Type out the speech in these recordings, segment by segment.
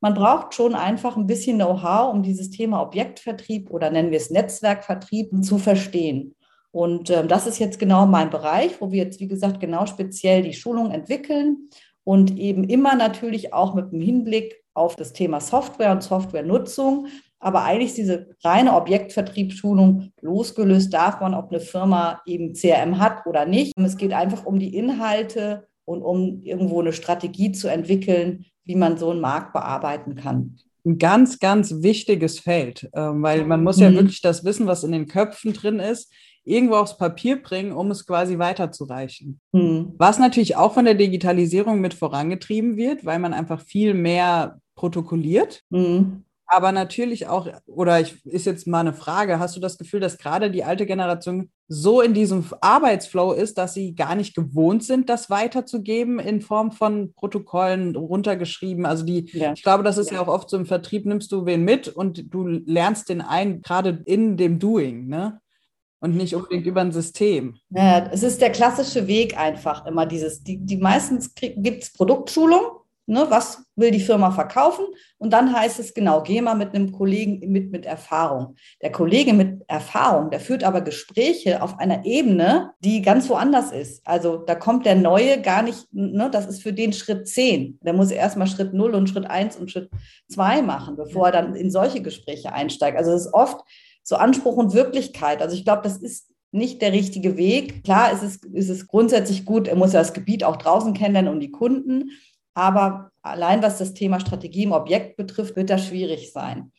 man braucht schon einfach ein bisschen Know-how, um dieses Thema Objektvertrieb oder nennen wir es Netzwerkvertrieb zu verstehen. Und äh, das ist jetzt genau mein Bereich, wo wir jetzt, wie gesagt, genau speziell die Schulung entwickeln und eben immer natürlich auch mit dem Hinblick auf das Thema Software und Softwarenutzung. Aber eigentlich diese reine Objektvertriebsschulung losgelöst davon, ob eine Firma eben CRM hat oder nicht. Es geht einfach um die Inhalte und um irgendwo eine Strategie zu entwickeln, wie man so einen Markt bearbeiten kann. Ein ganz, ganz wichtiges Feld, ähm, weil man muss ja mhm. wirklich das Wissen, was in den Köpfen drin ist, irgendwo aufs Papier bringen, um es quasi weiterzureichen. Mhm. Was natürlich auch von der Digitalisierung mit vorangetrieben wird, weil man einfach viel mehr protokolliert. Mhm. Aber natürlich auch, oder ich, ist jetzt mal eine Frage, hast du das Gefühl, dass gerade die alte Generation so in diesem Arbeitsflow ist, dass sie gar nicht gewohnt sind, das weiterzugeben in Form von Protokollen runtergeschrieben? Also die, ja. ich glaube, das ist ja. ja auch oft so im Vertrieb, nimmst du wen mit und du lernst den ein, gerade in dem Doing, ne? und nicht unbedingt über ein System. Ja, es ist der klassische Weg einfach immer dieses, die, die meistens gibt es Produktschulung, ne, was will die Firma verkaufen und dann heißt es genau, geh mal mit einem Kollegen mit, mit Erfahrung. Der Kollege mit Erfahrung, der führt aber Gespräche auf einer Ebene, die ganz woanders ist. Also da kommt der Neue gar nicht, ne, das ist für den Schritt 10. Der muss erstmal Schritt 0 und Schritt 1 und Schritt 2 machen, bevor er dann in solche Gespräche einsteigt. Also es ist oft so Anspruch und Wirklichkeit. Also ich glaube, das ist nicht der richtige Weg. Klar ist es, ist es grundsätzlich gut, er muss ja das Gebiet auch draußen kennenlernen und die Kunden. Aber allein was das Thema Strategie im Objekt betrifft, wird das schwierig sein.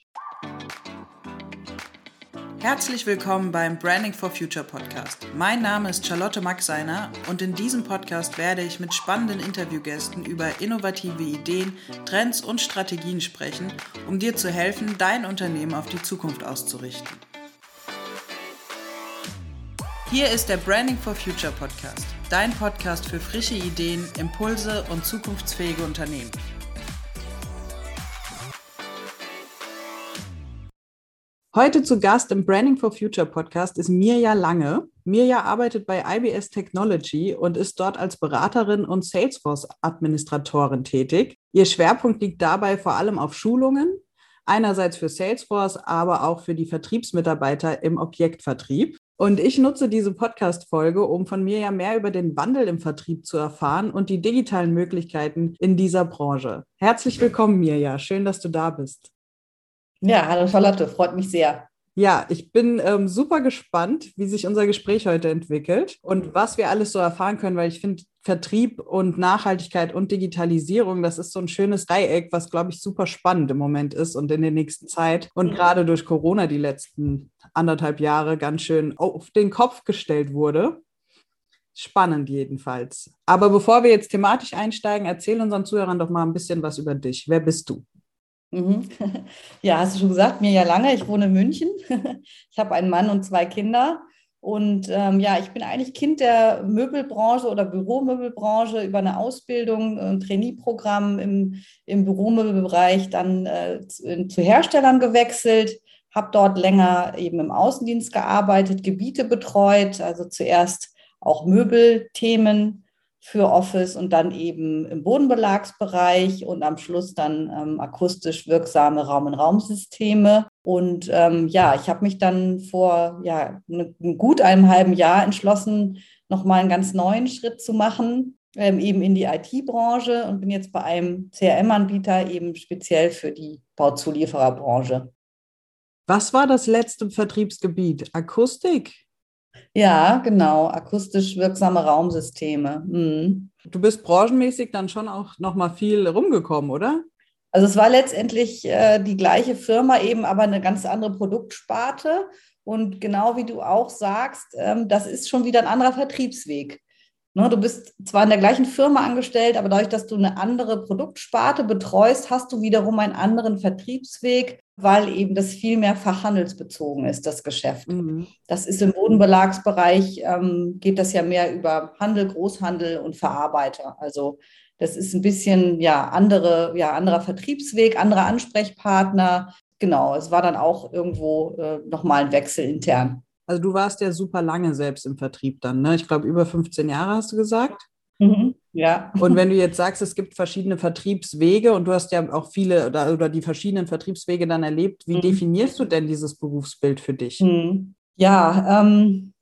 Herzlich willkommen beim Branding for Future Podcast. Mein Name ist Charlotte Maxeiner und in diesem Podcast werde ich mit spannenden Interviewgästen über innovative Ideen, Trends und Strategien sprechen, um dir zu helfen, dein Unternehmen auf die Zukunft auszurichten. Hier ist der Branding for Future Podcast, dein Podcast für frische Ideen, Impulse und zukunftsfähige Unternehmen. Heute zu Gast im Branding for Future Podcast ist Mirja Lange. Mirja arbeitet bei IBS Technology und ist dort als Beraterin und Salesforce-Administratorin tätig. Ihr Schwerpunkt liegt dabei vor allem auf Schulungen, einerseits für Salesforce, aber auch für die Vertriebsmitarbeiter im Objektvertrieb. Und ich nutze diese Podcast-Folge, um von Mirja mehr über den Wandel im Vertrieb zu erfahren und die digitalen Möglichkeiten in dieser Branche. Herzlich willkommen, Mirja. Schön, dass du da bist. Ja, hallo Charlotte, freut mich sehr. Ja, ich bin ähm, super gespannt, wie sich unser Gespräch heute entwickelt und was wir alles so erfahren können, weil ich finde, Vertrieb und Nachhaltigkeit und Digitalisierung, das ist so ein schönes Dreieck, was, glaube ich, super spannend im Moment ist und in der nächsten Zeit und gerade durch Corona die letzten anderthalb Jahre ganz schön auf den Kopf gestellt wurde. Spannend jedenfalls. Aber bevor wir jetzt thematisch einsteigen, erzähl unseren Zuhörern doch mal ein bisschen was über dich. Wer bist du? Mhm. Ja, hast du schon gesagt, mir ja lange. Ich wohne in München. Ich habe einen Mann und zwei Kinder. Und ähm, ja, ich bin eigentlich Kind der Möbelbranche oder Büromöbelbranche über eine Ausbildung, ein Trainee-Programm im, im Büromöbelbereich dann äh, zu, zu, Herstellern gewechselt, habe dort länger eben im Außendienst gearbeitet, Gebiete betreut, also zuerst auch Möbelthemen für Office und dann eben im Bodenbelagsbereich und am Schluss dann ähm, akustisch wirksame Raum-in-Raum-Systeme. Und ähm, ja, ich habe mich dann vor ja, ne, gut einem halben Jahr entschlossen, nochmal einen ganz neuen Schritt zu machen, ähm, eben in die IT-Branche und bin jetzt bei einem CRM-Anbieter eben speziell für die Bauzuliefererbranche. Was war das letzte Vertriebsgebiet? Akustik? Ja, genau, akustisch wirksame Raumsysteme. Mhm. Du bist branchenmäßig dann schon auch noch mal viel rumgekommen, oder? Also es war letztendlich äh, die gleiche Firma, eben aber eine ganz andere Produktsparte. Und genau wie du auch sagst, ähm, das ist schon wieder ein anderer Vertriebsweg. Ne, du bist zwar in der gleichen Firma angestellt, aber dadurch, dass du eine andere Produktsparte betreust, hast du wiederum einen anderen Vertriebsweg, weil eben das viel mehr fachhandelsbezogen ist, das Geschäft. Mhm. Das ist im Bodenbelagsbereich, ähm, geht das ja mehr über Handel, Großhandel und Verarbeiter. Also das ist ein bisschen ja andere, ja anderer Vertriebsweg, andere Ansprechpartner. Genau, es war dann auch irgendwo äh, nochmal ein Wechsel intern. Also du warst ja super lange selbst im Vertrieb dann, ne? Ich glaube über 15 Jahre hast du gesagt. Mhm. Ja. Und wenn du jetzt sagst, es gibt verschiedene Vertriebswege und du hast ja auch viele oder, oder die verschiedenen Vertriebswege dann erlebt, wie mhm. definierst du denn dieses Berufsbild für dich? Mhm. Ja, ähm,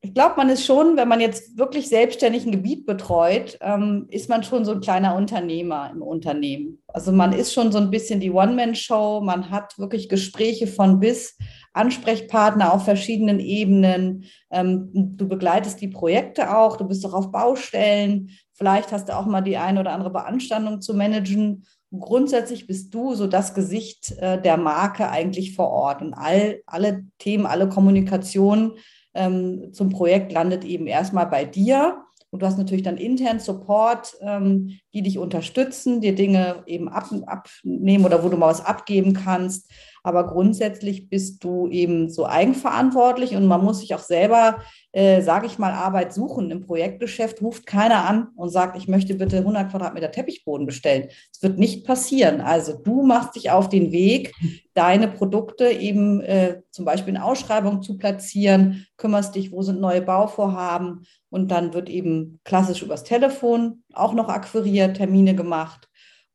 ich glaube, man ist schon, wenn man jetzt wirklich selbstständig ein Gebiet betreut, ähm, ist man schon so ein kleiner Unternehmer im Unternehmen. Also man ist schon so ein bisschen die One-Man-Show, man hat wirklich Gespräche von bis, Ansprechpartner auf verschiedenen Ebenen. Ähm, du begleitest die Projekte auch, du bist auch auf Baustellen. Vielleicht hast du auch mal die eine oder andere Beanstandung zu managen. Grundsätzlich bist du so das Gesicht äh, der Marke eigentlich vor Ort und all, alle Themen, alle Kommunikation ähm, zum Projekt landet eben erstmal bei dir. Und du hast natürlich dann intern Support, ähm, die dich unterstützen, dir Dinge eben ab, abnehmen oder wo du mal was abgeben kannst. Aber grundsätzlich bist du eben so eigenverantwortlich und man muss sich auch selber, äh, sage ich mal, Arbeit suchen. Im Projektgeschäft ruft keiner an und sagt, ich möchte bitte 100 Quadratmeter Teppichboden bestellen. Das wird nicht passieren. Also du machst dich auf den Weg, deine Produkte eben äh, zum Beispiel in Ausschreibungen zu platzieren, kümmerst dich, wo sind neue Bauvorhaben und dann wird eben klassisch übers Telefon auch noch akquiriert, Termine gemacht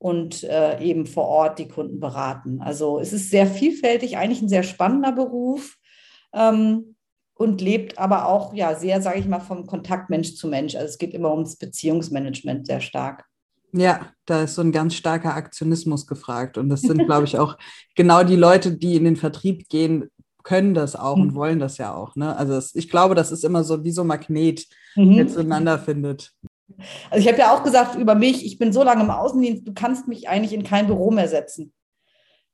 und äh, eben vor Ort die Kunden beraten. Also es ist sehr vielfältig, eigentlich ein sehr spannender Beruf ähm, und lebt aber auch ja sehr, sage ich mal, vom Kontakt Mensch zu Mensch. Also es geht immer ums Beziehungsmanagement sehr stark. Ja, da ist so ein ganz starker Aktionismus gefragt. Und das sind, glaube ich, auch genau die Leute, die in den Vertrieb gehen, können das auch und mhm. wollen das ja auch. Ne? Also es, ich glaube, das ist immer so wie so ein Magnet, mhm. der zueinander findet. Also ich habe ja auch gesagt über mich, ich bin so lange im Außendienst, du kannst mich eigentlich in kein Büro mehr setzen.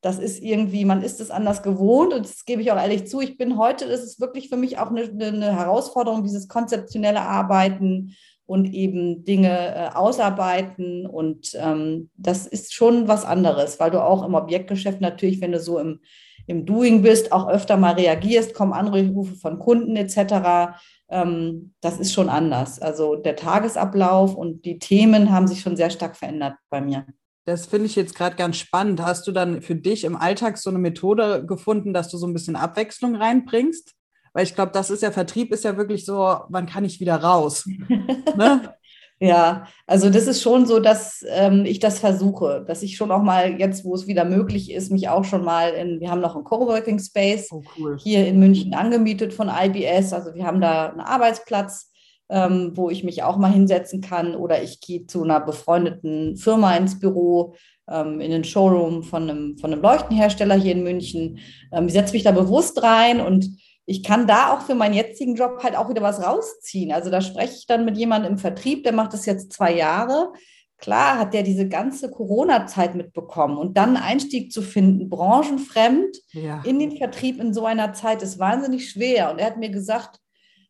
Das ist irgendwie, man ist es anders gewohnt und das gebe ich auch ehrlich zu. Ich bin heute, das ist wirklich für mich auch eine, eine Herausforderung, dieses konzeptionelle Arbeiten und eben Dinge äh, ausarbeiten. Und ähm, das ist schon was anderes, weil du auch im Objektgeschäft natürlich, wenn du so im, im Doing bist, auch öfter mal reagierst, kommen Anrufe von Kunden etc das ist schon anders. Also der Tagesablauf und die Themen haben sich schon sehr stark verändert bei mir. Das finde ich jetzt gerade ganz spannend. Hast du dann für dich im Alltag so eine Methode gefunden, dass du so ein bisschen Abwechslung reinbringst? Weil ich glaube, das ist ja Vertrieb, ist ja wirklich so, wann kann ich wieder raus? ne? Ja, also das ist schon so, dass ähm, ich das versuche, dass ich schon auch mal jetzt, wo es wieder möglich ist, mich auch schon mal in, wir haben noch einen Coworking Space oh, cool. hier in München angemietet von IBS. Also wir haben da einen Arbeitsplatz, ähm, wo ich mich auch mal hinsetzen kann oder ich gehe zu einer befreundeten Firma ins Büro, ähm, in den Showroom von einem, von einem Leuchtenhersteller hier in München. Ähm, ich setze mich da bewusst rein und ich kann da auch für meinen jetzigen Job halt auch wieder was rausziehen. Also da spreche ich dann mit jemandem im Vertrieb, der macht das jetzt zwei Jahre. Klar hat der diese ganze Corona-Zeit mitbekommen und dann einen Einstieg zu finden, branchenfremd ja. in den Vertrieb in so einer Zeit ist wahnsinnig schwer. Und er hat mir gesagt,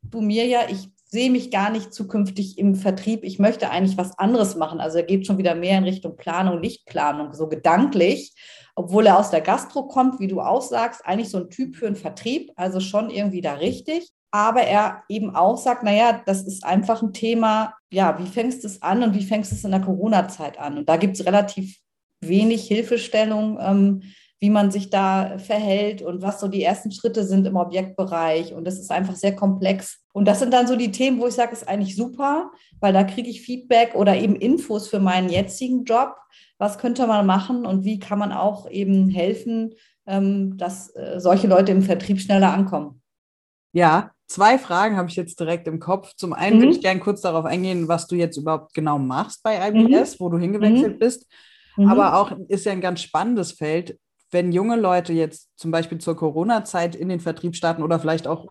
du Mirja, ich sehe mich gar nicht zukünftig im Vertrieb. Ich möchte eigentlich was anderes machen. Also er geht schon wieder mehr in Richtung Planung, Lichtplanung, so gedanklich obwohl er aus der Gastro kommt, wie du auch sagst, eigentlich so ein Typ für einen Vertrieb, also schon irgendwie da richtig. Aber er eben auch sagt, naja, das ist einfach ein Thema, ja, wie fängst du es an und wie fängst du es in der Corona-Zeit an? Und da gibt es relativ wenig Hilfestellung, ähm, wie man sich da verhält und was so die ersten Schritte sind im Objektbereich. Und das ist einfach sehr komplex. Und das sind dann so die Themen, wo ich sage, ist eigentlich super, weil da kriege ich Feedback oder eben Infos für meinen jetzigen Job. Was könnte man machen und wie kann man auch eben helfen, ähm, dass äh, solche Leute im Vertrieb schneller ankommen? Ja, zwei Fragen habe ich jetzt direkt im Kopf. Zum einen mhm. würde ich gerne kurz darauf eingehen, was du jetzt überhaupt genau machst bei IBS, mhm. wo du hingewechselt mhm. bist. Mhm. Aber auch ist ja ein ganz spannendes Feld wenn junge Leute jetzt zum Beispiel zur Corona-Zeit in den Vertrieb starten oder vielleicht auch,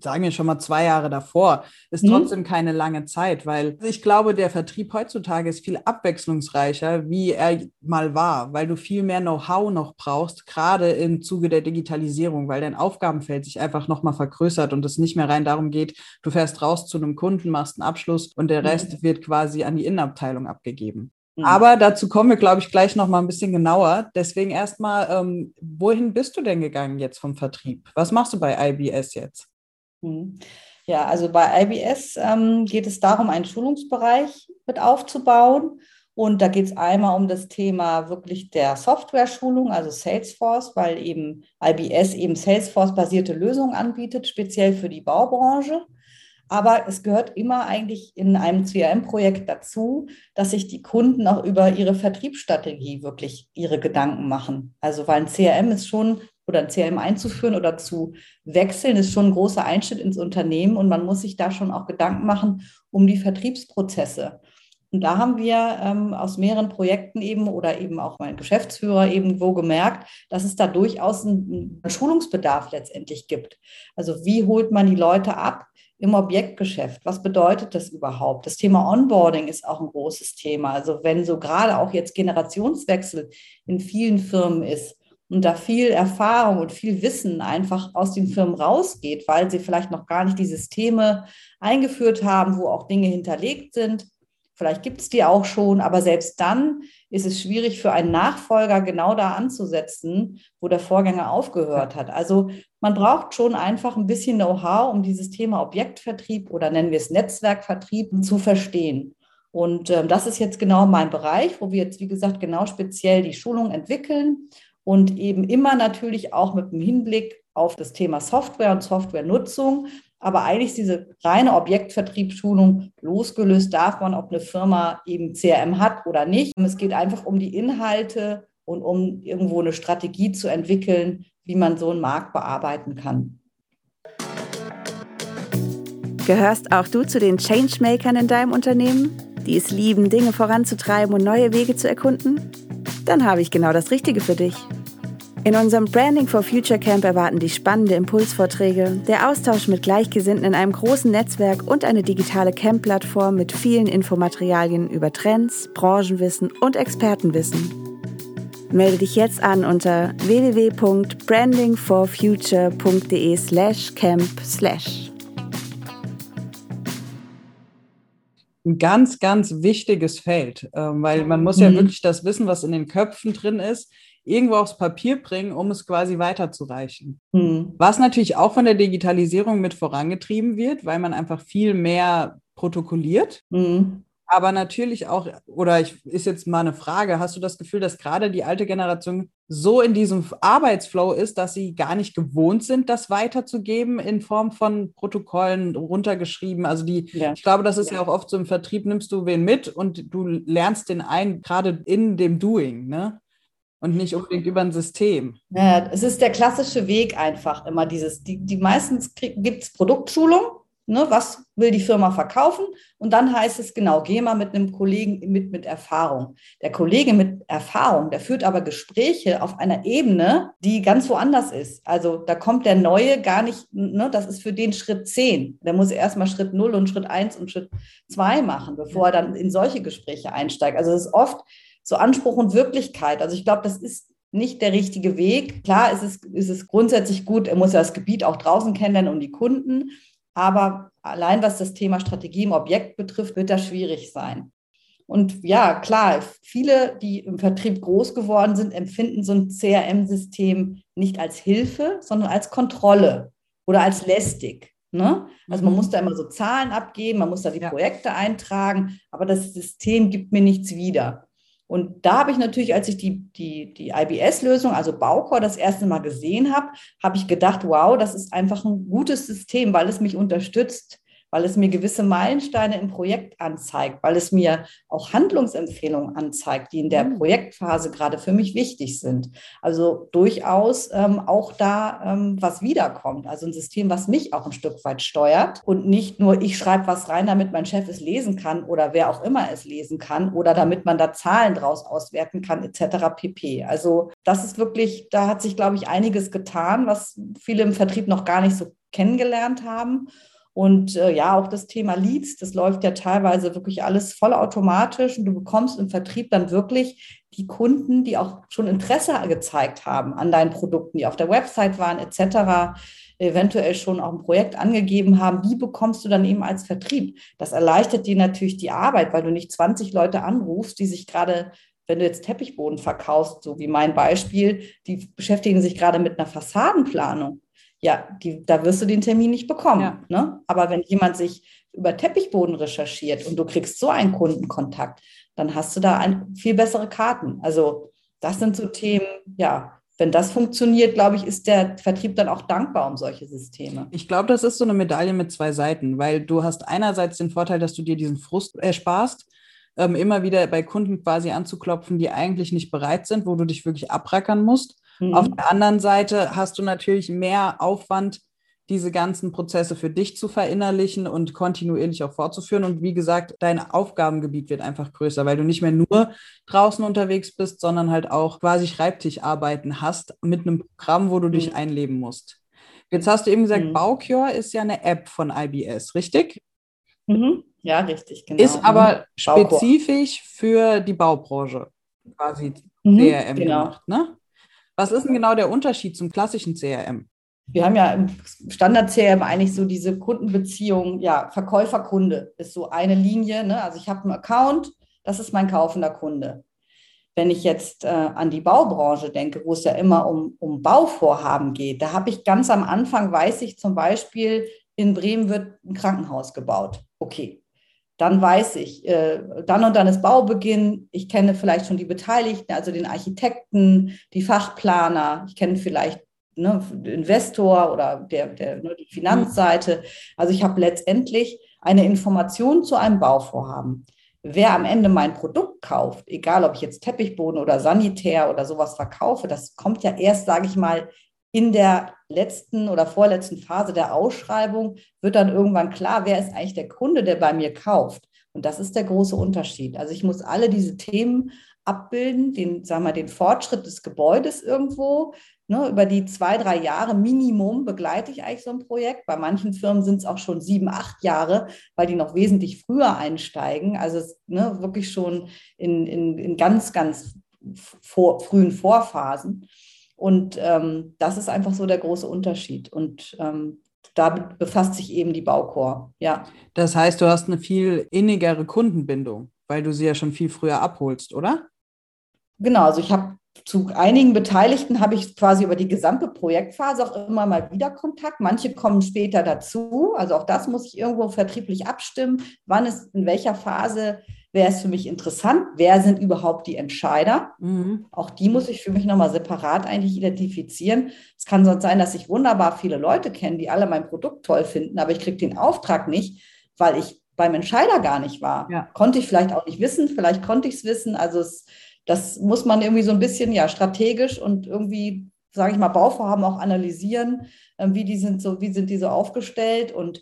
sagen wir schon mal zwei Jahre davor, ist mhm. trotzdem keine lange Zeit, weil ich glaube, der Vertrieb heutzutage ist viel abwechslungsreicher, wie er mal war, weil du viel mehr Know-how noch brauchst, gerade im Zuge der Digitalisierung, weil dein Aufgabenfeld sich einfach nochmal vergrößert und es nicht mehr rein darum geht, du fährst raus zu einem Kunden, machst einen Abschluss und der mhm. Rest mhm. wird quasi an die Innenabteilung abgegeben. Mhm. Aber dazu kommen wir, glaube ich, gleich noch mal ein bisschen genauer. Deswegen erstmal, ähm, wohin bist du denn gegangen jetzt vom Vertrieb? Was machst du bei IBS jetzt? Mhm. Ja, also bei IBS ähm, geht es darum, einen Schulungsbereich mit aufzubauen. Und da geht es einmal um das Thema wirklich der Software-Schulung, also Salesforce, weil eben IBS eben Salesforce-basierte Lösungen anbietet, speziell für die Baubranche. Aber es gehört immer eigentlich in einem CRM-Projekt dazu, dass sich die Kunden auch über ihre Vertriebsstrategie wirklich ihre Gedanken machen. Also weil ein CRM ist schon oder ein CRM einzuführen oder zu wechseln, ist schon ein großer Einschnitt ins Unternehmen und man muss sich da schon auch Gedanken machen um die Vertriebsprozesse. Und da haben wir ähm, aus mehreren Projekten eben oder eben auch mein Geschäftsführer eben wo gemerkt, dass es da durchaus einen, einen Schulungsbedarf letztendlich gibt. Also wie holt man die Leute ab? Im Objektgeschäft. Was bedeutet das überhaupt? Das Thema Onboarding ist auch ein großes Thema. Also wenn so gerade auch jetzt Generationswechsel in vielen Firmen ist und da viel Erfahrung und viel Wissen einfach aus den Firmen rausgeht, weil sie vielleicht noch gar nicht die Systeme eingeführt haben, wo auch Dinge hinterlegt sind, Vielleicht gibt es die auch schon, aber selbst dann ist es schwierig für einen Nachfolger genau da anzusetzen, wo der Vorgänger aufgehört hat. Also man braucht schon einfach ein bisschen Know-how, um dieses Thema Objektvertrieb oder nennen wir es Netzwerkvertrieb zu verstehen. Und äh, das ist jetzt genau mein Bereich, wo wir jetzt, wie gesagt, genau speziell die Schulung entwickeln und eben immer natürlich auch mit dem Hinblick auf das Thema Software und Softwarenutzung, aber eigentlich ist diese reine Objektvertriebsschulung losgelöst davon, ob eine Firma eben CRM hat oder nicht. Es geht einfach um die Inhalte und um irgendwo eine Strategie zu entwickeln, wie man so einen Markt bearbeiten kann. Gehörst auch du zu den Changemakern in deinem Unternehmen, die es lieben, Dinge voranzutreiben und neue Wege zu erkunden? Dann habe ich genau das Richtige für dich. In unserem Branding for Future Camp erwarten dich spannende Impulsvorträge, der Austausch mit Gleichgesinnten in einem großen Netzwerk und eine digitale Camp-Plattform mit vielen Infomaterialien über Trends, Branchenwissen und Expertenwissen. Melde dich jetzt an unter www.brandingforfuture.de/camp/. Ein ganz, ganz wichtiges Feld, ähm, weil man muss ja mhm. wirklich das Wissen, was in den Köpfen drin ist, irgendwo aufs Papier bringen, um es quasi weiterzureichen. Mhm. Was natürlich auch von der Digitalisierung mit vorangetrieben wird, weil man einfach viel mehr protokolliert. Mhm. Aber natürlich auch, oder ich, ist jetzt mal eine Frage, hast du das Gefühl, dass gerade die alte Generation so in diesem Arbeitsflow ist, dass sie gar nicht gewohnt sind, das weiterzugeben in Form von Protokollen runtergeschrieben? Also die, ja. ich glaube, das ist ja. ja auch oft so im Vertrieb, nimmst du wen mit und du lernst den ein, gerade in dem Doing, ne? Und nicht unbedingt über ein System. Ja, es ist der klassische Weg einfach immer dieses, die, die meistens gibt es Produktschulung, ne, was will die Firma verkaufen und dann heißt es genau, geh mal mit einem Kollegen mit, mit Erfahrung. Der Kollege mit Erfahrung, der führt aber Gespräche auf einer Ebene, die ganz woanders ist. Also da kommt der Neue gar nicht, ne, das ist für den Schritt 10. Der muss erstmal Schritt 0 und Schritt 1 und Schritt 2 machen, bevor er dann in solche Gespräche einsteigt. Also es ist oft so Anspruch und Wirklichkeit. Also ich glaube, das ist nicht der richtige Weg. Klar ist es, ist es grundsätzlich gut, er muss ja das Gebiet auch draußen kennenlernen und die Kunden. Aber allein was das Thema Strategie im Objekt betrifft, wird das schwierig sein. Und ja, klar, viele, die im Vertrieb groß geworden sind, empfinden so ein CRM-System nicht als Hilfe, sondern als Kontrolle oder als lästig. Ne? Also man mhm. muss da immer so Zahlen abgeben, man muss da die Projekte eintragen, aber das System gibt mir nichts wieder. Und da habe ich natürlich, als ich die, die, die IBS-Lösung, also Baucore, das erste Mal gesehen habe, habe ich gedacht, wow, das ist einfach ein gutes System, weil es mich unterstützt, weil es mir gewisse Meilensteine im Projekt anzeigt, weil es mir auch Handlungsempfehlungen anzeigt, die in der mhm. Projektphase gerade für mich wichtig sind. Also durchaus ähm, auch da ähm, was wiederkommt. Also ein System, was mich auch ein Stück weit steuert und nicht nur ich schreibe was rein, damit mein Chef es lesen kann oder wer auch immer es lesen kann oder damit man da Zahlen draus auswerten kann etc. pp. Also das ist wirklich, da hat sich, glaube ich, einiges getan, was viele im Vertrieb noch gar nicht so kennengelernt haben. Und äh, ja, auch das Thema Leads, das läuft ja teilweise wirklich alles vollautomatisch und du bekommst im Vertrieb dann wirklich die Kunden, die auch schon Interesse gezeigt haben an deinen Produkten, die auf der Website waren etc., eventuell schon auch ein Projekt angegeben haben, die bekommst du dann eben als Vertrieb. Das erleichtert dir natürlich die Arbeit, weil du nicht 20 Leute anrufst, die sich gerade wenn du jetzt Teppichboden verkaufst, so wie mein Beispiel, die beschäftigen sich gerade mit einer Fassadenplanung ja, die, da wirst du den Termin nicht bekommen. Ja. Ne? Aber wenn jemand sich über Teppichboden recherchiert und du kriegst so einen Kundenkontakt, dann hast du da ein, viel bessere Karten. Also das sind so Themen, ja, wenn das funktioniert, glaube ich, ist der Vertrieb dann auch dankbar um solche Systeme. Ich glaube, das ist so eine Medaille mit zwei Seiten, weil du hast einerseits den Vorteil, dass du dir diesen Frust ersparst, ähm, immer wieder bei Kunden quasi anzuklopfen, die eigentlich nicht bereit sind, wo du dich wirklich abrackern musst. Mhm. Auf der anderen Seite hast du natürlich mehr Aufwand, diese ganzen Prozesse für dich zu verinnerlichen und kontinuierlich auch fortzuführen. Und wie gesagt, dein Aufgabengebiet wird einfach größer, weil du nicht mehr nur draußen unterwegs bist, sondern halt auch quasi Schreibtischarbeiten hast mit einem Programm, wo du dich mhm. einleben musst. Jetzt hast du eben gesagt, mhm. Baucure ist ja eine App von IBS, richtig? Mhm. Ja, richtig, genau. Ist aber Baucore. spezifisch für die Baubranche quasi mhm, CRM genau. gemacht, ne? Was ist denn genau der Unterschied zum klassischen CRM? wir haben ja im Standard-CRM eigentlich so diese Kundenbeziehung, ja, Verkäufer-Kunde ist so eine Linie. Ne? Also ich habe einen Account, das ist mein kaufender Kunde. Wenn ich jetzt äh, an die Baubranche denke, wo es ja immer um, um Bauvorhaben geht, da habe ich ganz am Anfang, weiß ich zum Beispiel, in Bremen wird ein Krankenhaus gebaut. Okay, dann weiß ich, äh, dann und dann ist Baubeginn. Ich kenne vielleicht schon die Beteiligten, also den Architekten, die Fachplaner. Ich kenne vielleicht ne, Investor oder der, der ne, die Finanzseite. Also ich habe letztendlich eine Information zu einem Bauvorhaben. Wer am Ende mein Produkt kauft, egal ob ich jetzt Teppichboden oder Sanitär oder sowas verkaufe, das kommt ja erst, sage ich mal, in der letzten oder vorletzten Phase der Ausschreibung wird dann irgendwann klar, wer ist eigentlich der Kunde, der bei mir kauft. Und das ist der große Unterschied. Also ich muss alle diese Themen abbilden, den, sagen wir, den Fortschritt des Gebäudes irgendwo, Ne, über die zwei, drei Jahre Minimum begleite ich eigentlich so ein Projekt. Bei manchen Firmen sind es auch schon sieben, acht Jahre, weil die noch wesentlich früher einsteigen. Also ne, wirklich schon in, in, in ganz, ganz vor, frühen Vorphasen. Und ähm, das ist einfach so der große Unterschied. Und ähm, damit befasst sich eben die Bauchor. Ja. Das heißt, du hast eine viel innigere Kundenbindung, weil du sie ja schon viel früher abholst, oder? Genau, also ich habe zu einigen Beteiligten habe ich quasi über die gesamte Projektphase auch immer mal wieder Kontakt. Manche kommen später dazu. Also auch das muss ich irgendwo vertrieblich abstimmen. Wann ist in welcher Phase wäre es für mich interessant? Wer sind überhaupt die Entscheider? Mhm. Auch die muss ich für mich nochmal separat eigentlich identifizieren. Es kann sonst sein, dass ich wunderbar viele Leute kenne, die alle mein Produkt toll finden, aber ich kriege den Auftrag nicht, weil ich beim Entscheider gar nicht war. Ja. Konnte ich vielleicht auch nicht wissen, vielleicht konnte ich es wissen. Also es das muss man irgendwie so ein bisschen ja strategisch und irgendwie, sage ich mal, Bauvorhaben auch analysieren, ähm, wie die sind so, wie sind die so aufgestellt und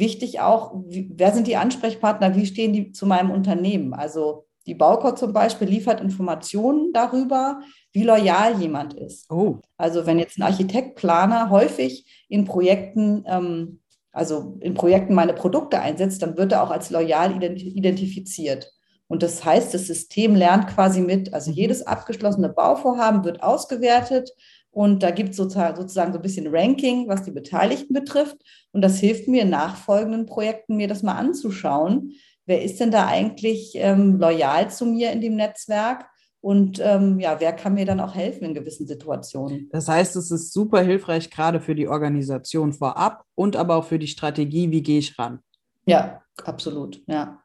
wichtig auch, wie, wer sind die Ansprechpartner, wie stehen die zu meinem Unternehmen? Also die Baucor zum Beispiel liefert Informationen darüber, wie loyal jemand ist. Oh. Also wenn jetzt ein Architekt, Planer häufig in Projekten, ähm, also in Projekten meine Produkte einsetzt, dann wird er auch als loyal identifiziert. Und das heißt, das System lernt quasi mit, also jedes abgeschlossene Bauvorhaben wird ausgewertet und da gibt es sozusagen, sozusagen so ein bisschen Ranking, was die Beteiligten betrifft. Und das hilft mir in nachfolgenden Projekten, mir das mal anzuschauen. Wer ist denn da eigentlich ähm, loyal zu mir in dem Netzwerk? Und ähm, ja, wer kann mir dann auch helfen in gewissen Situationen? Das heißt, es ist super hilfreich, gerade für die Organisation vorab und aber auch für die Strategie, wie gehe ich ran? Ja, absolut, ja.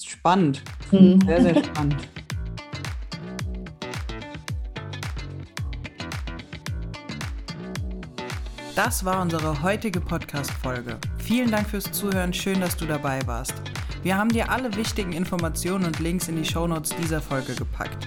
Spannend. Mhm. Sehr, sehr spannend. Das war unsere heutige Podcast-Folge. Vielen Dank fürs Zuhören. Schön, dass du dabei warst. Wir haben dir alle wichtigen Informationen und Links in die Shownotes dieser Folge gepackt.